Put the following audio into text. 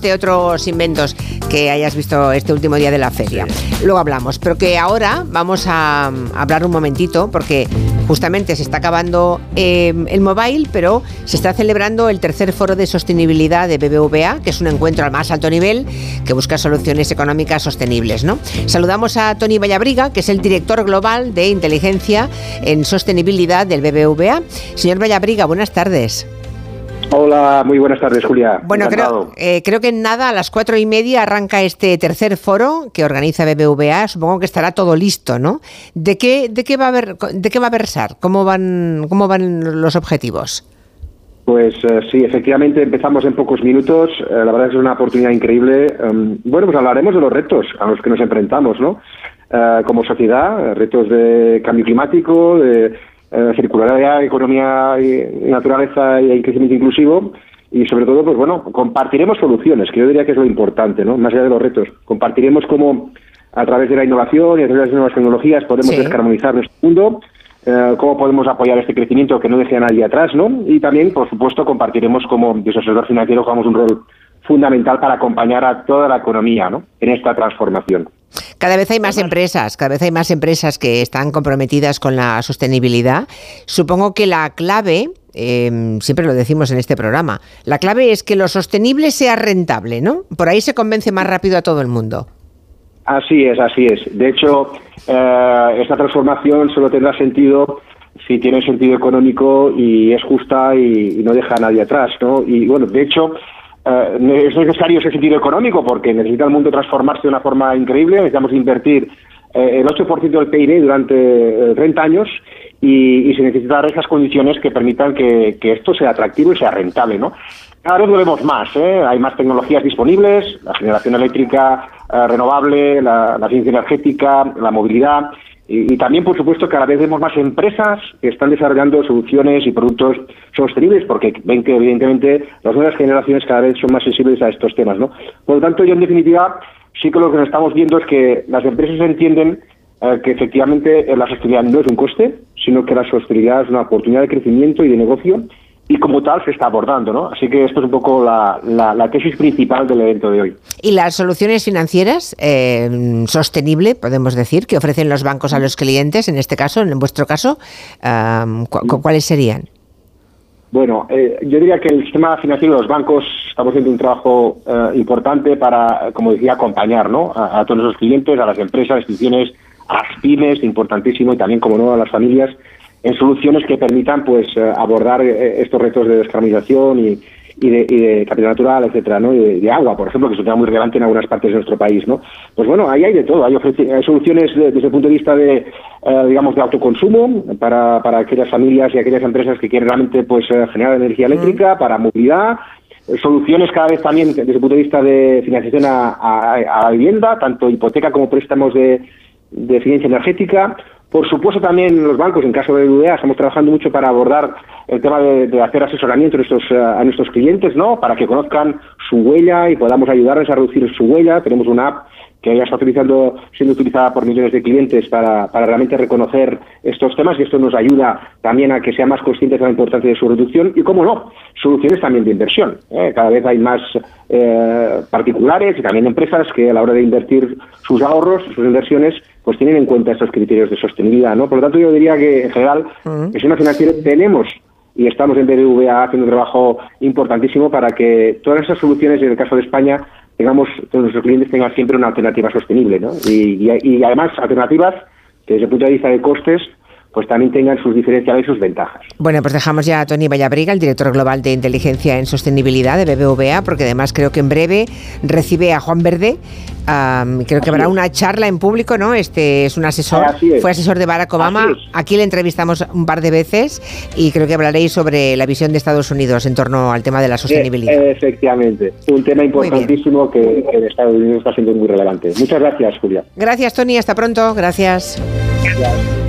de otros inventos que hayas visto este último día de la feria. Luego hablamos, pero que ahora vamos a, hablar un momentito porque justamente se está acabando em, el mobile, pero se está celebrando el tercer foro de sostenibilidad de BBVA, que es un encuentro al más alto nivel que busca soluciones económicas sostenibles. ¿no? Saludamos a Tony Vallabriga, que es el director global de inteligencia en sostenibilidad del BBVA. Señor Vallabriga, buenas tardes. Hola, muy buenas tardes, Julia. Bueno, creo, eh, creo, que en nada, a las cuatro y media arranca este tercer foro que organiza BBVA. Supongo que estará todo listo, ¿no? ¿De qué, de qué va a ver, de qué va a versar? ¿Cómo van, cómo van los objetivos? Pues eh, sí, efectivamente empezamos en pocos minutos. Eh, la verdad es que es una oportunidad increíble. Em, bueno, pues hablaremos de los retos a los que nos enfrentamos, ¿no? como sociedad, retos de cambio climático, de eh, circularidad, economía y naturaleza y crecimiento inclusivo y sobre todo, pues bueno, compartiremos soluciones, que yo diría que es lo importante, ¿no? Más allá de los retos. Compartiremos cómo a través de la innovación y a través de nuevas tecnologías podemos descarbonizar nuestro mundo, eh, cómo podemos apoyar este crecimiento que no deje a nadie atrás, ¿no? Y también, por supuesto, compartiremos cómo desde el sector financiero jugamos un rol fundamental para acompañar a toda la economía, ¿no? En esta transformación. Cada vez hay más empresas, cada vez hay más empresas que están comprometidas con la sostenibilidad. Supongo que la clave, em, siempre lo decimos en este programa, la clave es que lo sostenible sea rentable, ¿no? Por ahí se convence más rápido a todo el mundo. Así es, así es. De hecho, eh, esta transformación solo tendrá sentido si tiene sentido económico y es justa y, y no deja a nadie atrás, ¿no? Y bueno, de hecho, eh, es necesario ese sentido económico porque necesita el mundo transformarse de una forma increíble, necesitamos invertir eh, el 8% del PIB durante 30 eh, años y, se necesitan esas condiciones que permitan que, esto sea atractivo y sea rentable, ¿no? Cada vez lo vemos más, hay más tecnologías disponibles, la generación eléctrica renovable, la ciencia energética, la movilidad, y, también, por supuesto, cada vez vemos más empresas que están desarrollando soluciones y productos sostenibles, porque ven que, evidentemente, las nuevas generaciones cada vez son más sensibles a estos temas. ¿no? Por lo tanto, yo, en definitiva, sí que lo que estamos viendo es que las empresas entienden eh, que, efectivamente, la sostenibilidad no es un coste, sino que la sostenibilidad es una oportunidad de crecimiento y de negocio y como tal se está abordando, ¿no? Así que esto es un poco la, tesis principal del evento de hoy. ¿Y las soluciones financieras eh, sostenible, podemos decir, que ofrecen los bancos a los clientes, en este caso, en vuestro caso, ¿cuáles serían? Bueno, eh, yo diría que el sistema financiero de los bancos estamos haciendo un trabajo eh, importante para, como decía, acompañar ¿no? a, todos los clientes, a las empresas, a las instituciones, a las pymes, importantísimo, y también, como no, a las familias, en soluciones que permitan pues eh, abordar eh, estos retos de descarbonización y, y de, y de capital natural, etcétera, ¿no? Y de, agua, por ejemplo, que es un tema muy relevante en algunas partes de nuestro país, ¿no? Pues bueno, ahí hay de todo, hay, soluciones desde el punto de vista de, eh, digamos, de autoconsumo para, para aquellas familias y aquellas empresas que quieren realmente pues generar energía eléctrica, para movilidad, soluciones cada vez también desde el punto de vista de financiación a, a, la vivienda, tanto hipoteca como préstamos de, de eficiencia energética, por supuesto, también los bancos, en caso de UDA, estamos trabajando mucho para abordar el tema de, hacer asesoramiento a nuestros, eh, a nuestros clientes, ¿no? Para que conozcan su huella y podamos ayudarles a reducir su huella. Tenemos una app que ya está utilizando, siendo utilizada por millones de clientes para, para realmente reconocer estos temas y esto nos ayuda también a que sean más conscientes de la importancia de su reducción y, cómo no, soluciones también de inversión. ¿eh? Cada vez hay más eh, particulares y también empresas que a la hora de invertir sus ahorros, sus inversiones, pues tienen en cuenta estos criterios de sostenibilidad, ¿no? Por lo tanto, yo diría que en general, es una financiera tenemos y estamos en BBVA haciendo un trabajo importantísimo para que todas esas soluciones, en el caso de España, tengamos, todos nuestros clientes tengan siempre una alternativa sostenible, ¿no? Y, y además alternativas que desde el punto de vista de costes pues también tengan sus diferenciales y sus ventajas. Bueno, pues dejamos ya a Tony Vallabriga, el director global de inteligencia en sostenibilidad de BBVA, porque además creo que en breve recibe a Juan Verde. creo que habrá una charla en público, ¿no? Este es un asesor, fue asesor de Barack Obama. Aquí le entrevistamos un par de veces y creo que hablaréis sobre la visión de Estados Unidos en torno al tema de la sostenibilidad. efectivamente, un tema importantísimo que en Estados Unidos está siendo muy relevante. Muchas gracias, Julia. Gracias, Tony. Hasta pronto. Gracias. gracias.